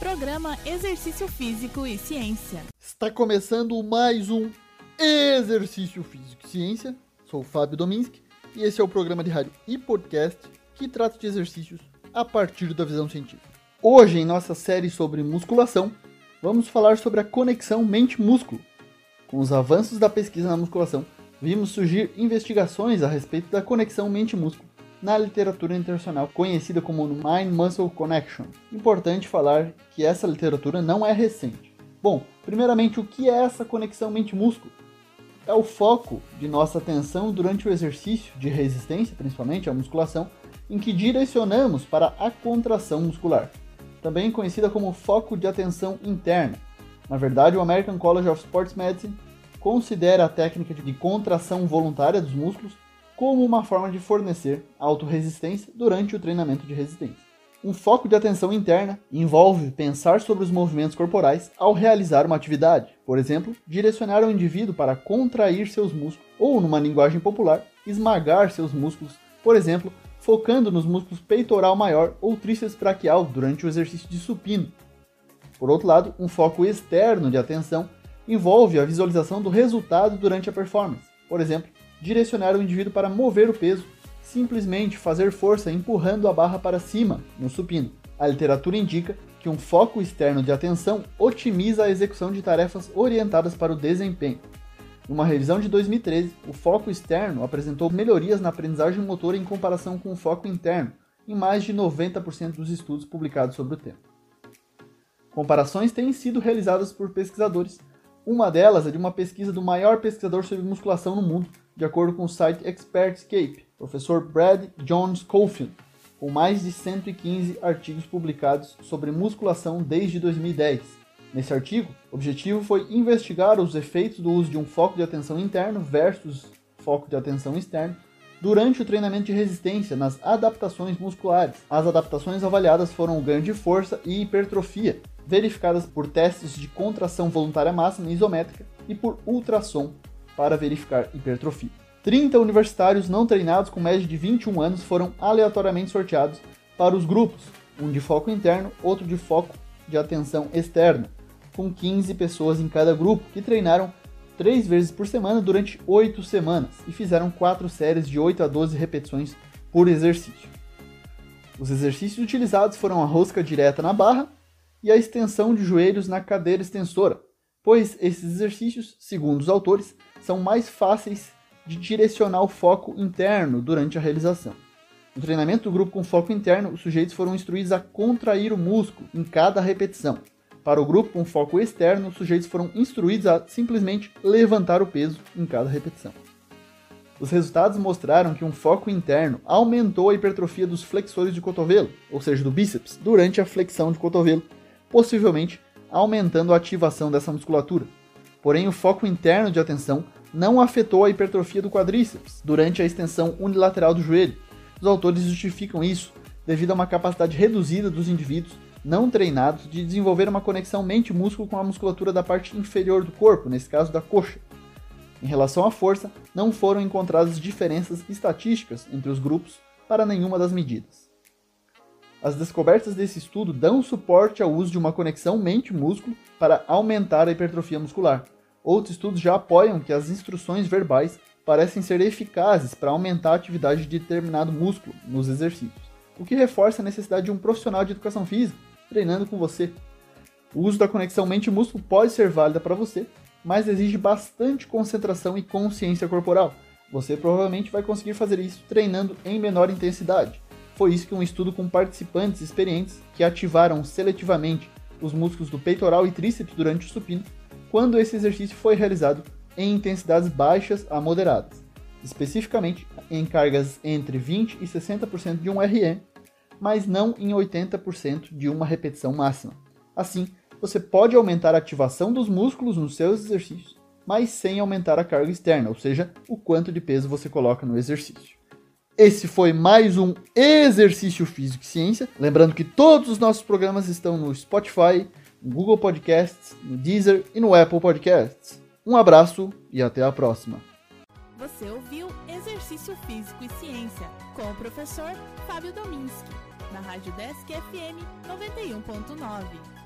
Programa Exercício Físico e Ciência. Está começando mais um Exercício Físico e Ciência. Sou o Fábio Dominski e esse é o programa de rádio e podcast que trata de exercícios a partir da visão científica. Hoje, em nossa série sobre musculação, vamos falar sobre a conexão mente-músculo. Com os avanços da pesquisa na musculação, vimos surgir investigações a respeito da conexão mente-músculo na literatura internacional conhecida como Mind-Muscle Connection. Importante falar que essa literatura não é recente. Bom, primeiramente, o que é essa conexão mente-músculo? É o foco de nossa atenção durante o exercício de resistência, principalmente a musculação, em que direcionamos para a contração muscular, também conhecida como foco de atenção interna. Na verdade, o American College of Sports Medicine considera a técnica de contração voluntária dos músculos como uma forma de fornecer autorresistência durante o treinamento de resistência. Um foco de atenção interna envolve pensar sobre os movimentos corporais ao realizar uma atividade, por exemplo, direcionar o indivíduo para contrair seus músculos, ou, numa linguagem popular, esmagar seus músculos, por exemplo, focando nos músculos peitoral maior ou tríceps braquial durante o exercício de supino. Por outro lado, um foco externo de atenção envolve a visualização do resultado durante a performance, por exemplo, direcionar o indivíduo para mover o peso, simplesmente fazer força empurrando a barra para cima no supino. A literatura indica que um foco externo de atenção otimiza a execução de tarefas orientadas para o desempenho. Numa revisão de 2013, o foco externo apresentou melhorias na aprendizagem motora em comparação com o foco interno, em mais de 90% dos estudos publicados sobre o tema. Comparações têm sido realizadas por pesquisadores. Uma delas é de uma pesquisa do maior pesquisador sobre musculação no mundo, de acordo com o site Expertscape, professor Brad Jones Schofield, com mais de 115 artigos publicados sobre musculação desde 2010. Nesse artigo, o objetivo foi investigar os efeitos do uso de um foco de atenção interno versus foco de atenção externo durante o treinamento de resistência nas adaptações musculares. As adaptações avaliadas foram o ganho de força e hipertrofia, verificadas por testes de contração voluntária máxima isométrica e por ultrassom para verificar hipertrofia. 30 universitários não treinados com média de 21 anos foram aleatoriamente sorteados para os grupos, um de foco interno, outro de foco de atenção externa, com 15 pessoas em cada grupo, que treinaram 3 vezes por semana durante 8 semanas e fizeram 4 séries de 8 a 12 repetições por exercício. Os exercícios utilizados foram a rosca direta na barra e a extensão de joelhos na cadeira extensora, pois esses exercícios, segundo os autores, são mais fáceis de direcionar o foco interno durante a realização. No treinamento do grupo com foco interno, os sujeitos foram instruídos a contrair o músculo em cada repetição. Para o grupo com foco externo, os sujeitos foram instruídos a simplesmente levantar o peso em cada repetição. Os resultados mostraram que um foco interno aumentou a hipertrofia dos flexores de cotovelo, ou seja, do bíceps, durante a flexão de cotovelo, possivelmente aumentando a ativação dessa musculatura. Porém, o foco interno de atenção não afetou a hipertrofia do quadríceps durante a extensão unilateral do joelho. Os autores justificam isso devido a uma capacidade reduzida dos indivíduos não treinados de desenvolver uma conexão mente-músculo com a musculatura da parte inferior do corpo, nesse caso da coxa. Em relação à força, não foram encontradas diferenças estatísticas entre os grupos para nenhuma das medidas. As descobertas desse estudo dão suporte ao uso de uma conexão mente-músculo para aumentar a hipertrofia muscular, Outros estudos já apoiam que as instruções verbais parecem ser eficazes para aumentar a atividade de determinado músculo nos exercícios, o que reforça a necessidade de um profissional de educação física treinando com você. O uso da conexão mente-músculo pode ser válida para você, mas exige bastante concentração e consciência corporal. Você provavelmente vai conseguir fazer isso treinando em menor intensidade. Foi isso que um estudo com participantes experientes que ativaram seletivamente os músculos do peitoral e tríceps durante o supino quando esse exercício foi realizado em intensidades baixas a moderadas, especificamente em cargas entre 20 e 60% de um RM, mas não em 80% de uma repetição máxima. Assim, você pode aumentar a ativação dos músculos nos seus exercícios, mas sem aumentar a carga externa, ou seja, o quanto de peso você coloca no exercício. Esse foi mais um Exercício Físico e Ciência. Lembrando que todos os nossos programas estão no Spotify, no Google Podcasts, no Deezer e no Apple Podcasts. Um abraço e até a próxima. Você ouviu Exercício Físico e Ciência com o professor Fábio Dominski, na Rádio Desk FM 91.9.